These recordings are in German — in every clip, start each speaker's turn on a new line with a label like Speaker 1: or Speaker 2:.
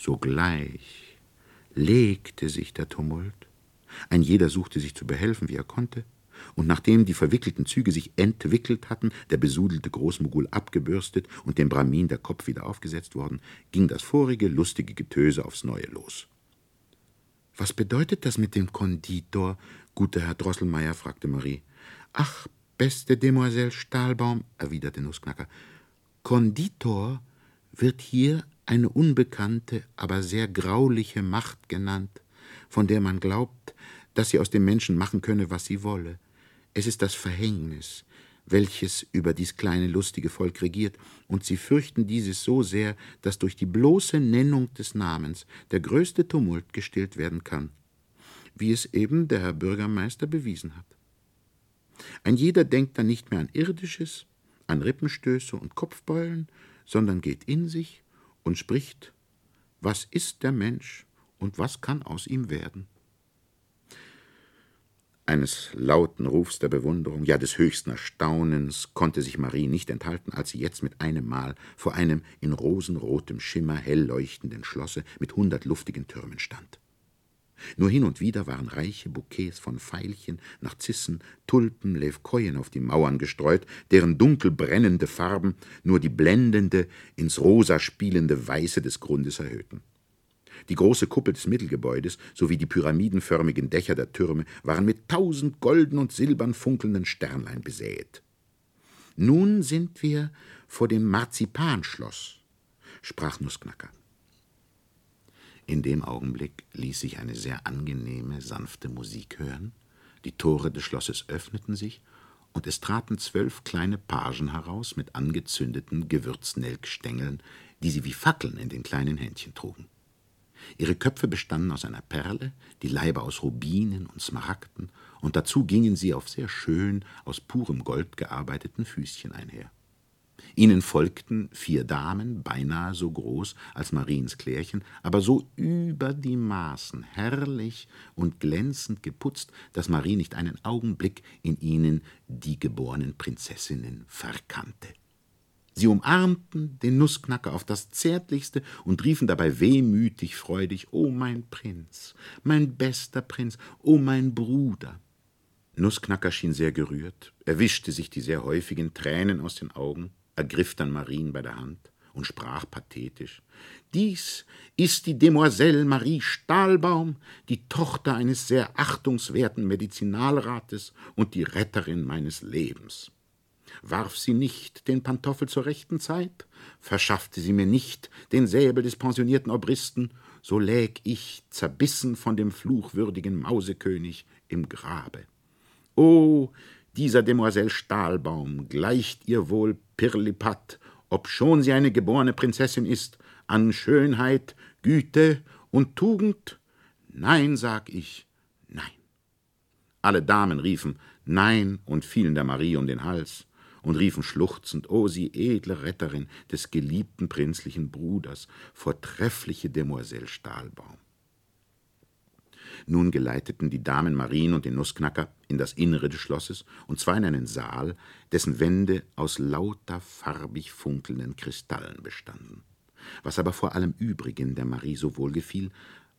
Speaker 1: Sogleich legte sich der Tumult. Ein jeder suchte sich zu behelfen, wie er konnte, und nachdem die verwickelten Züge sich entwickelt hatten, der besudelte Großmogul abgebürstet und dem Brahmin der Kopf wieder aufgesetzt worden, ging das vorige lustige Getöse aufs Neue los. Was bedeutet das mit dem Konditor, guter Herr Drosselmeier? fragte Marie. Ach, beste Demoiselle Stahlbaum, erwiderte Nussknacker, Konditor wird hier eine unbekannte, aber sehr grauliche Macht genannt, von der man glaubt, dass sie aus dem Menschen machen könne, was sie wolle. Es ist das Verhängnis, welches über dies kleine lustige Volk regiert, und sie fürchten dieses so sehr, dass durch die bloße Nennung des Namens der größte Tumult gestillt werden kann, wie es eben der Herr Bürgermeister bewiesen hat. Ein jeder denkt dann nicht mehr an Irdisches, an Rippenstöße und Kopfbeulen, sondern geht in sich und spricht, was ist der Mensch und was kann aus ihm werden? Eines lauten Rufs der Bewunderung, ja des höchsten Erstaunens, konnte sich Marie nicht enthalten, als sie jetzt mit einem Mal vor einem in rosenrotem Schimmer hell leuchtenden Schlosse mit hundert luftigen Türmen stand. Nur hin und wieder waren reiche Bouquets von Veilchen, Narzissen, Tulpen, Levkoyen auf die Mauern gestreut, deren dunkel brennende Farben nur die blendende, ins Rosa spielende Weiße des Grundes erhöhten. Die große Kuppel des Mittelgebäudes sowie die pyramidenförmigen Dächer der Türme waren mit tausend golden und silbern funkelnden Sternlein besät. Nun sind wir vor dem Marzipanschloss, sprach Nussknacker. In dem Augenblick ließ sich eine sehr angenehme, sanfte Musik hören, die Tore des Schlosses öffneten sich, und es traten zwölf kleine Pagen heraus mit angezündeten Gewürznelkstängeln, die sie wie Fackeln in den kleinen Händchen trugen. Ihre Köpfe bestanden aus einer Perle, die Leiber aus Rubinen und Smaragden, und dazu gingen sie auf sehr schön aus purem Gold gearbeiteten Füßchen einher. Ihnen folgten vier Damen, beinahe so groß als Mariens Klärchen, aber so über die Maßen herrlich und glänzend geputzt, dass Marie nicht einen Augenblick in ihnen die geborenen Prinzessinnen verkannte. Sie umarmten den Nussknacker auf das Zärtlichste und riefen dabei wehmütig freudig: O mein Prinz, mein bester Prinz, o mein Bruder. Nussknacker schien sehr gerührt, er wischte sich die sehr häufigen Tränen aus den Augen, ergriff dann Marien bei der Hand und sprach pathetisch: Dies ist die Demoiselle Marie Stahlbaum, die Tochter eines sehr achtungswerten Medizinalrates und die Retterin meines Lebens. Warf sie nicht den Pantoffel zur rechten Zeit? Verschaffte sie mir nicht den Säbel des pensionierten Obristen? So läg ich, zerbissen von dem fluchwürdigen Mausekönig, im Grabe. O, dieser Demoiselle Stahlbaum gleicht ihr wohl Pirlipat, obschon sie eine geborene Prinzessin ist, an Schönheit, Güte und Tugend? Nein, sag ich, nein. Alle Damen riefen Nein und fielen der Marie um den Hals und riefen schluchzend, O sie edle Retterin des geliebten prinzlichen Bruders, vortreffliche Demoiselle Stahlbaum. Nun geleiteten die Damen Marien und den Nussknacker in das Innere des Schlosses, und zwar in einen Saal, dessen Wände aus lauter farbig funkelnden Kristallen bestanden. Was aber vor allem übrigen der Marie so wohl gefiel,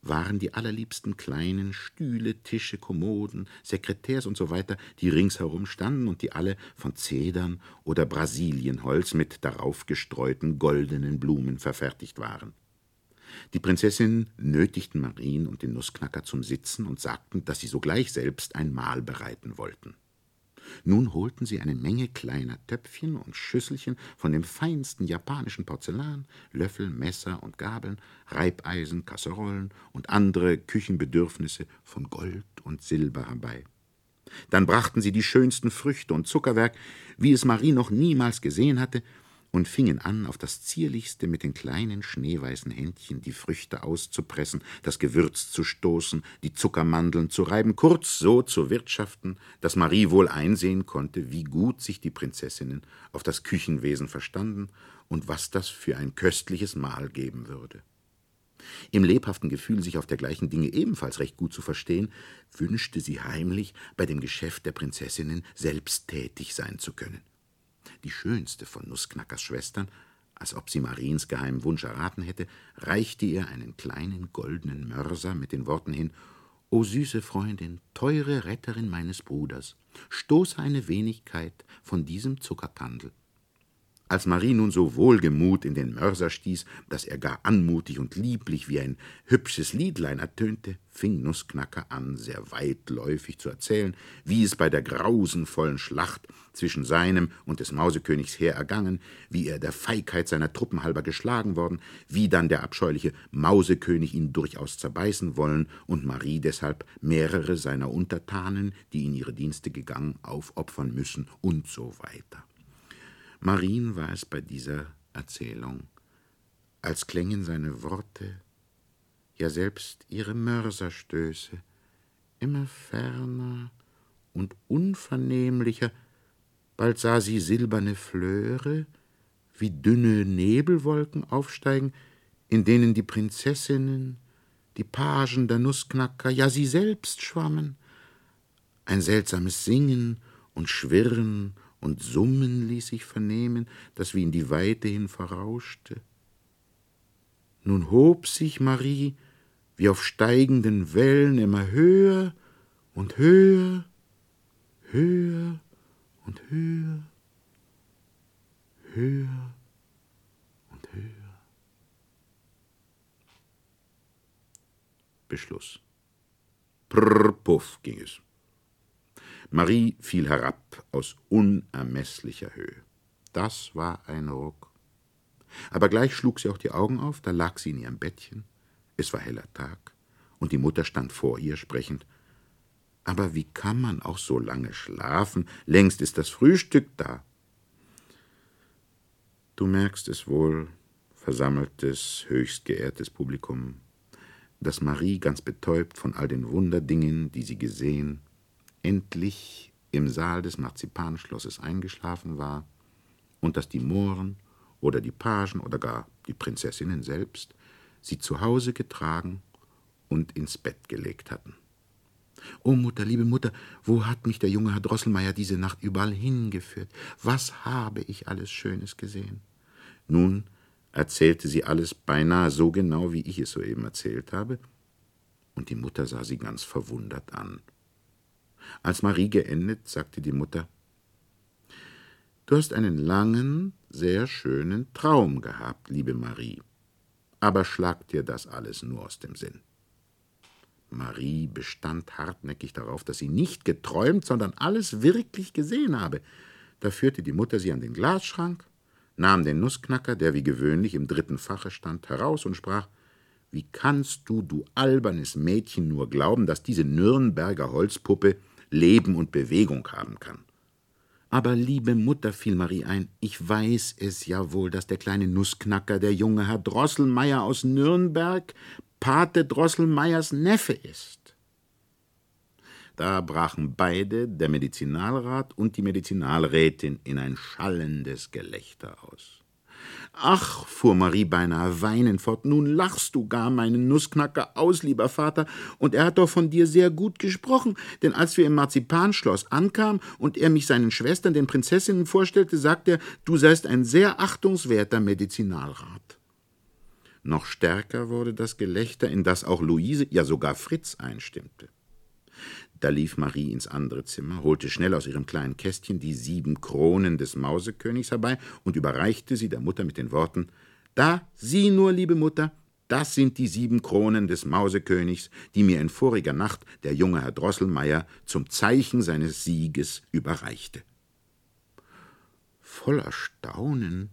Speaker 1: waren die allerliebsten kleinen Stühle, Tische, Kommoden, Sekretärs und so weiter, die ringsherum standen und die alle von Zedern oder Brasilienholz mit darauf gestreuten goldenen Blumen verfertigt waren. Die Prinzessinnen nötigten Marien und den Nussknacker zum Sitzen und sagten, dass sie sogleich selbst ein Mahl bereiten wollten. Nun holten sie eine Menge kleiner Töpfchen und Schüsselchen von dem feinsten japanischen Porzellan, Löffel, Messer und Gabeln, Reibeisen, Kasserollen und andere Küchenbedürfnisse von Gold und Silber herbei. Dann brachten sie die schönsten Früchte und Zuckerwerk, wie es Marie noch niemals gesehen hatte, und fingen an, auf das zierlichste mit den kleinen schneeweißen Händchen die Früchte auszupressen, das Gewürz zu stoßen, die Zuckermandeln zu reiben, kurz so zu wirtschaften, dass Marie wohl einsehen konnte, wie gut sich die Prinzessinnen auf das Küchenwesen verstanden und was das für ein köstliches Mahl geben würde. Im lebhaften Gefühl, sich auf dergleichen Dinge ebenfalls recht gut zu verstehen, wünschte sie heimlich, bei dem Geschäft der Prinzessinnen selbst tätig sein zu können. Die schönste von Nussknackers Schwestern, als ob sie Mariens geheimen Wunsch erraten hätte, reichte ihr einen kleinen goldenen Mörser mit den Worten hin O süße Freundin, teure Retterin meines Bruders, stoße eine Wenigkeit von diesem Zuckerkandel. Als Marie nun so wohlgemut in den Mörser stieß, dass er gar anmutig und lieblich wie ein hübsches Liedlein ertönte, fing Nussknacker an, sehr weitläufig zu erzählen, wie es bei der grausenvollen Schlacht zwischen seinem und des Mausekönigs Heer ergangen, wie er der Feigheit seiner Truppen halber geschlagen worden, wie dann der abscheuliche Mausekönig ihn durchaus zerbeißen wollen und Marie deshalb mehrere seiner Untertanen, die in ihre Dienste gegangen, aufopfern müssen und so weiter. Marien war es bei dieser Erzählung, als klängen seine Worte, ja selbst ihre Mörserstöße, immer ferner und unvernehmlicher, bald sah sie silberne Flöre, wie dünne Nebelwolken aufsteigen, in denen die Prinzessinnen, die Pagen der Nussknacker, ja sie selbst schwammen. Ein seltsames Singen und Schwirren und Summen ließ sich vernehmen, das wie in die Weite hin verrauschte. Nun hob sich Marie wie auf steigenden Wellen immer höher und höher, höher und höher, höher und höher. Beschluss. Prrr, puff ging es. Marie fiel herab aus unermeßlicher Höhe. Das war ein Ruck. Aber gleich schlug sie auch die Augen auf, da lag sie in ihrem Bettchen. Es war heller Tag, und die Mutter stand vor ihr, sprechend Aber wie kann man auch so lange schlafen? Längst ist das Frühstück da. Du merkst es wohl, versammeltes, höchst geehrtes Publikum, dass Marie ganz betäubt von all den Wunderdingen, die sie gesehen, endlich im Saal des Marzipanschlosses eingeschlafen war und dass die Mohren oder die Pagen oder gar die Prinzessinnen selbst sie zu Hause getragen und ins Bett gelegt hatten. O Mutter, liebe Mutter, wo hat mich der junge Herr Drosselmeier diese Nacht überall hingeführt? Was habe ich alles Schönes gesehen? Nun erzählte sie alles beinahe so genau, wie ich es soeben erzählt habe, und die Mutter sah sie ganz verwundert an. Als Marie geendet, sagte die Mutter Du hast einen langen, sehr schönen Traum gehabt, liebe Marie. Aber schlag dir das alles nur aus dem Sinn. Marie bestand hartnäckig darauf, dass sie nicht geträumt, sondern alles wirklich gesehen habe. Da führte die Mutter sie an den Glasschrank, nahm den Nussknacker, der wie gewöhnlich im dritten Fache stand, heraus und sprach Wie kannst du, du albernes Mädchen, nur glauben, dass diese Nürnberger Holzpuppe Leben und Bewegung haben kann. Aber liebe Mutter, fiel Marie ein, ich weiß es ja wohl, dass der kleine Nussknacker der junge Herr Drosselmeier aus Nürnberg Pate Drosselmeiers Neffe ist. Da brachen beide, der Medizinalrat und die Medizinalrätin, in ein schallendes Gelächter aus. Ach, fuhr Marie beinahe weinend fort, nun lachst du gar meinen Nussknacker aus, lieber Vater, und er hat doch von dir sehr gut gesprochen, denn als wir im Marzipanschloss ankamen und er mich seinen Schwestern, den Prinzessinnen, vorstellte, sagte er, du seist ein sehr achtungswerter Medizinalrat. Noch stärker wurde das Gelächter, in das auch Luise, ja sogar Fritz einstimmte. Da lief Marie ins andere Zimmer, holte schnell aus ihrem kleinen Kästchen die sieben Kronen des Mausekönigs herbei und überreichte sie der Mutter mit den Worten Da, sieh nur, liebe Mutter, das sind die sieben Kronen des Mausekönigs, die mir in voriger Nacht der junge Herr Drosselmeier zum Zeichen seines Sieges überreichte. Voll Erstaunen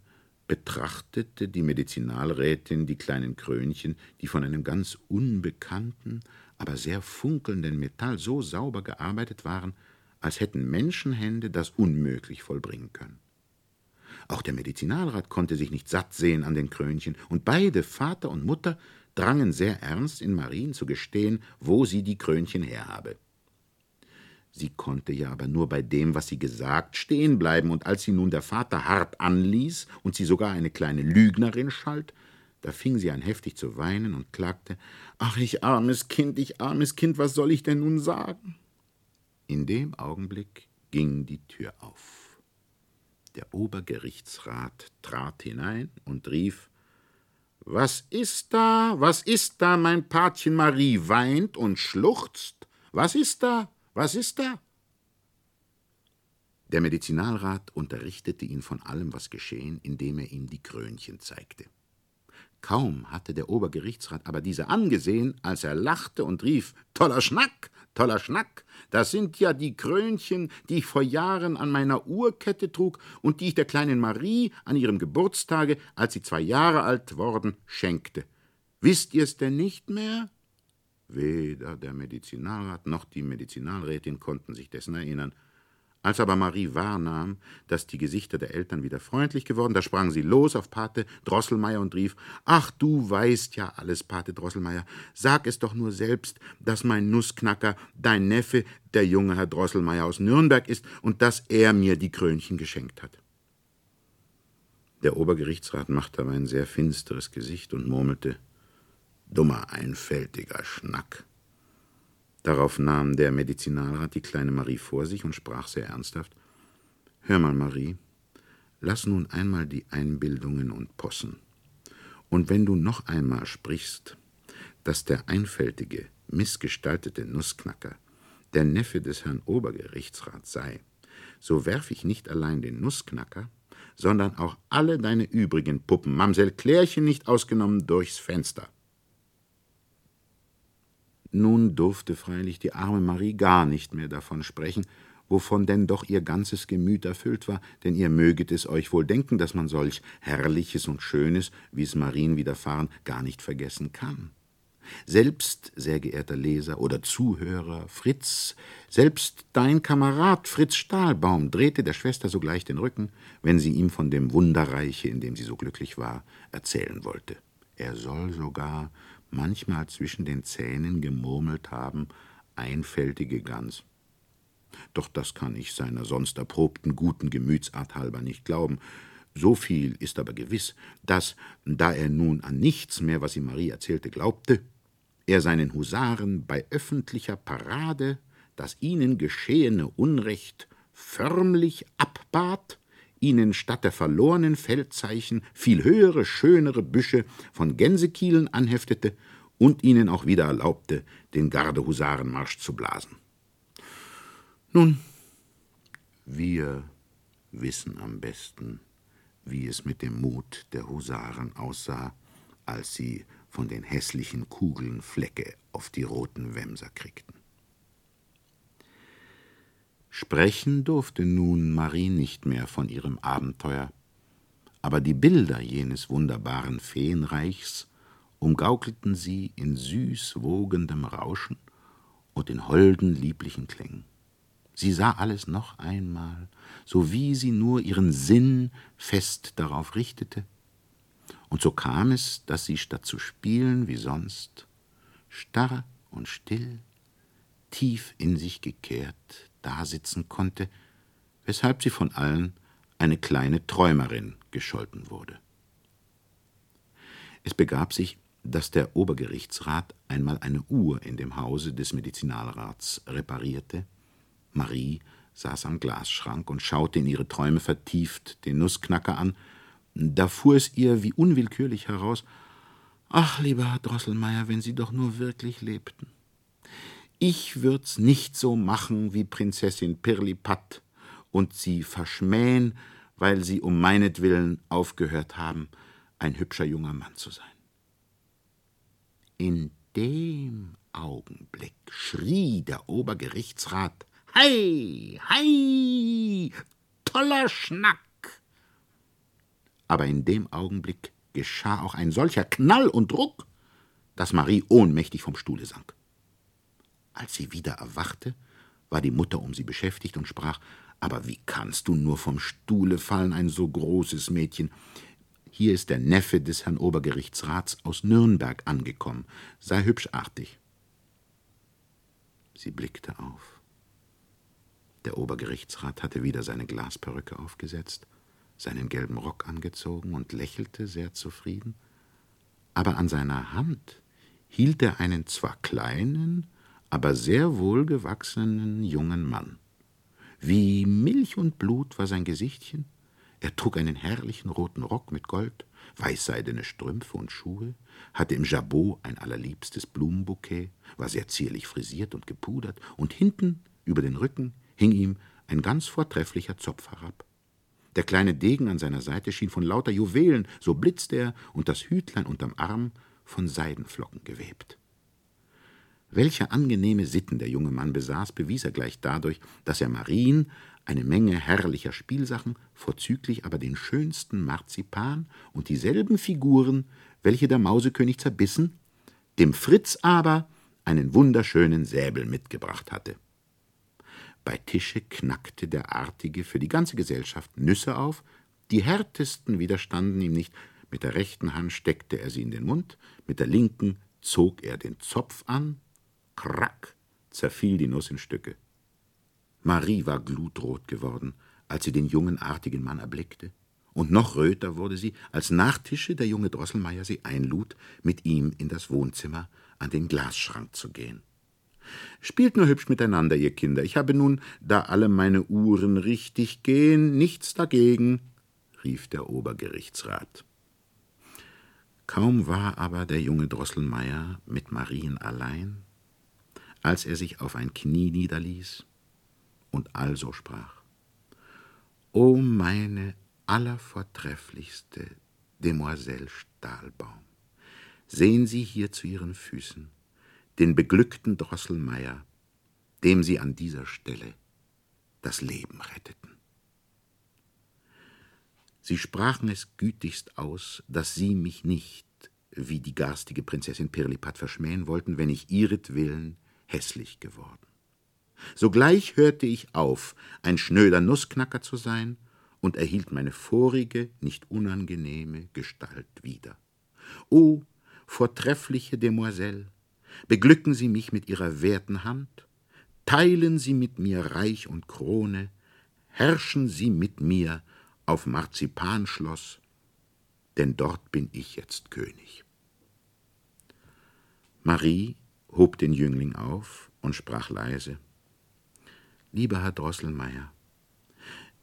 Speaker 1: betrachtete die Medizinalrätin die kleinen Krönchen, die von einem ganz unbekannten, aber sehr funkelnden Metall so sauber gearbeitet waren, als hätten Menschenhände das unmöglich vollbringen können. Auch der Medizinalrat konnte sich nicht satt sehen an den Krönchen, und beide, Vater und Mutter, drangen sehr ernst in Marien zu gestehen, wo sie die Krönchen herhabe. Sie konnte ja aber nur bei dem, was sie gesagt, stehen bleiben, und als sie nun der Vater hart anließ und sie sogar eine kleine Lügnerin schalt, da fing sie an heftig zu weinen und klagte Ach, ich armes Kind, ich armes Kind, was soll ich denn nun sagen? In dem Augenblick ging die Tür auf. Der Obergerichtsrat trat hinein und rief Was ist da, was ist da, mein Patchen Marie weint und schluchzt? Was ist da, was ist da? Der Medizinalrat unterrichtete ihn von allem, was geschehen, indem er ihm die Krönchen zeigte. Kaum hatte der Obergerichtsrat aber diese angesehen, als er lachte und rief Toller Schnack, toller Schnack, das sind ja die Krönchen, die ich vor Jahren an meiner Uhrkette trug und die ich der kleinen Marie an ihrem Geburtstage, als sie zwei Jahre alt worden, schenkte. Wisst ihr's denn nicht mehr? Weder der Medizinalrat noch die Medizinalrätin konnten sich dessen erinnern. Als aber Marie wahrnahm, dass die Gesichter der Eltern wieder freundlich geworden, da sprang sie los auf Pate Drosselmeier und rief: Ach, du weißt ja alles, Pate Drosselmeier. Sag es doch nur selbst, dass mein Nussknacker dein Neffe, der junge Herr Drosselmeier aus Nürnberg ist und dass er mir die Krönchen geschenkt hat. Der Obergerichtsrat machte aber ein sehr finsteres Gesicht und murmelte: Dummer, einfältiger Schnack. Darauf nahm der Medizinalrat die kleine Marie vor sich und sprach sehr ernsthaft Hör mal, Marie, lass nun einmal die Einbildungen und Possen. Und wenn du noch einmal sprichst, dass der einfältige, missgestaltete Nussknacker der Neffe des Herrn Obergerichtsrats sei, so werf ich nicht allein den Nussknacker, sondern auch alle deine übrigen Puppen, Mamsell Klärchen nicht ausgenommen, durchs Fenster. Nun durfte freilich die arme Marie gar nicht mehr davon sprechen, wovon denn doch ihr ganzes Gemüt erfüllt war, denn ihr möget es euch wohl denken, dass man solch Herrliches und Schönes, wie es Marien widerfahren, gar nicht vergessen kann. Selbst, sehr geehrter Leser oder Zuhörer, Fritz, selbst dein Kamerad Fritz Stahlbaum drehte der Schwester sogleich den Rücken, wenn sie ihm von dem Wunderreiche, in dem sie so glücklich war, erzählen wollte. Er soll sogar manchmal zwischen den Zähnen gemurmelt haben, einfältige Gans. Doch das kann ich seiner sonst erprobten guten Gemütsart halber nicht glauben. So viel ist aber gewiss, dass, da er nun an nichts mehr, was ihm Marie erzählte, glaubte, er seinen Husaren bei öffentlicher Parade das ihnen geschehene Unrecht förmlich abbat ihnen statt der verlorenen Feldzeichen viel höhere, schönere Büsche von Gänsekielen anheftete und ihnen auch wieder erlaubte, den Gardehusarenmarsch zu blasen. Nun, wir wissen am besten, wie es mit dem Mut der Husaren aussah, als sie von den hässlichen Kugeln Flecke auf die roten Wämser kriegten. Sprechen durfte nun Marie nicht mehr von ihrem Abenteuer, aber die Bilder jenes wunderbaren Feenreichs umgaukelten sie in süß wogendem Rauschen und in holden, lieblichen Klängen. Sie sah alles noch einmal, so wie sie nur ihren Sinn fest darauf richtete, und so kam es, dass sie statt zu spielen wie sonst, starr und still, tief in sich gekehrt dasitzen konnte, weshalb sie von allen eine kleine Träumerin gescholten wurde. Es begab sich, dass der Obergerichtsrat einmal eine Uhr in dem Hause des Medizinalrats reparierte. Marie saß am Glasschrank und schaute in ihre Träume vertieft den Nussknacker an. Da fuhr es ihr wie unwillkürlich heraus: Ach, lieber Herr Drosselmeier, wenn Sie doch nur wirklich lebten. Ich würd's nicht so machen wie Prinzessin Pirlipat und sie verschmähen, weil sie um meinetwillen aufgehört haben, ein hübscher junger Mann zu sein. In dem Augenblick schrie der Obergerichtsrat Hei, hei, toller Schnack. Aber in dem Augenblick geschah auch ein solcher Knall und Druck, dass Marie ohnmächtig vom Stuhle sank. Als sie wieder erwachte, war die Mutter um sie beschäftigt und sprach Aber wie kannst du nur vom Stuhle fallen, ein so großes Mädchen? Hier ist der Neffe des Herrn Obergerichtsrats aus Nürnberg angekommen. Sei hübsch artig. Sie blickte auf. Der Obergerichtsrat hatte wieder seine Glasperücke aufgesetzt, seinen gelben Rock angezogen und lächelte sehr zufrieden. Aber an seiner Hand hielt er einen zwar kleinen, aber sehr wohlgewachsenen jungen Mann. Wie Milch und Blut war sein Gesichtchen, Er trug einen herrlichen roten Rock mit Gold, weißseidene Strümpfe und Schuhe, hatte im Jabot ein allerliebstes Blumenbouquet, war sehr zierlich frisiert und gepudert, und hinten über den Rücken hing ihm ein ganz vortrefflicher Zopf herab. Der kleine Degen an seiner Seite schien von lauter Juwelen, so blitzte er, und das Hütlein unterm Arm von Seidenflocken gewebt. Welche angenehme Sitten der junge Mann besaß, bewies er gleich dadurch, dass er Marien eine Menge herrlicher Spielsachen, vorzüglich aber den schönsten Marzipan und dieselben Figuren, welche der Mausekönig zerbissen, dem Fritz aber einen wunderschönen Säbel mitgebracht hatte. Bei Tische knackte der Artige für die ganze Gesellschaft Nüsse auf, die härtesten widerstanden ihm nicht, mit der rechten Hand steckte er sie in den Mund, mit der linken zog er den Zopf an, krack, zerfiel die Nuss in Stücke. Marie war glutrot geworden, als sie den jungen, artigen Mann erblickte. Und noch röter wurde sie, als nach Tische der junge Drosselmeier sie einlud, mit ihm in das Wohnzimmer an den Glasschrank zu gehen. Spielt nur hübsch miteinander, ihr Kinder. Ich habe nun, da alle meine Uhren richtig gehen, nichts dagegen, rief der Obergerichtsrat. Kaum war aber der junge Drosselmeier mit Marien allein, als er sich auf ein Knie niederließ und also sprach: O meine allervortrefflichste Demoiselle Stahlbaum, sehen Sie hier zu Ihren Füßen den beglückten Drosselmeier, dem Sie an dieser Stelle das Leben retteten. Sie sprachen es gütigst aus, dass Sie mich nicht, wie die garstige Prinzessin Pirlipat, verschmähen wollten, wenn ich ihretwillen hässlich geworden. Sogleich hörte ich auf, ein schnöder Nussknacker zu sein, und erhielt meine vorige, nicht unangenehme Gestalt wieder. O vortreffliche Demoiselle, beglücken Sie mich mit Ihrer werten Hand, teilen Sie mit mir Reich und Krone, herrschen Sie mit mir auf Marzipanschloss, denn dort bin ich jetzt König. Marie hob den Jüngling auf und sprach leise Lieber Herr Drosselmeier,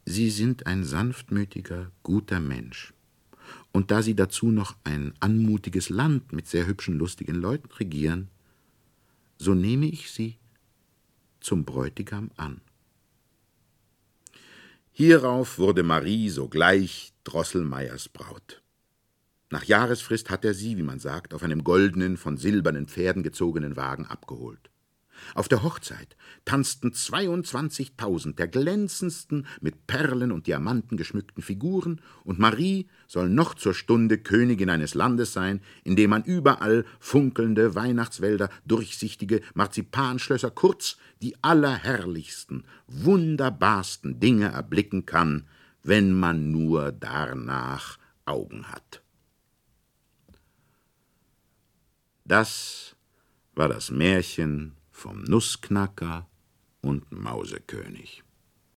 Speaker 1: Sie sind ein sanftmütiger, guter Mensch. Und da Sie dazu noch ein anmutiges Land mit sehr hübschen, lustigen Leuten regieren, so nehme ich Sie zum Bräutigam an. Hierauf wurde Marie sogleich Drosselmeiers Braut. Nach Jahresfrist hat er sie, wie man sagt, auf einem goldenen, von silbernen Pferden gezogenen Wagen abgeholt. Auf der Hochzeit tanzten 22.000 der glänzendsten, mit Perlen und Diamanten geschmückten Figuren, und Marie soll noch zur Stunde Königin eines Landes sein, in dem man überall funkelnde Weihnachtswälder, durchsichtige Marzipanschlösser, kurz die allerherrlichsten, wunderbarsten Dinge erblicken kann, wenn man nur darnach Augen hat. Das war das Märchen vom Nussknacker und Mausekönig.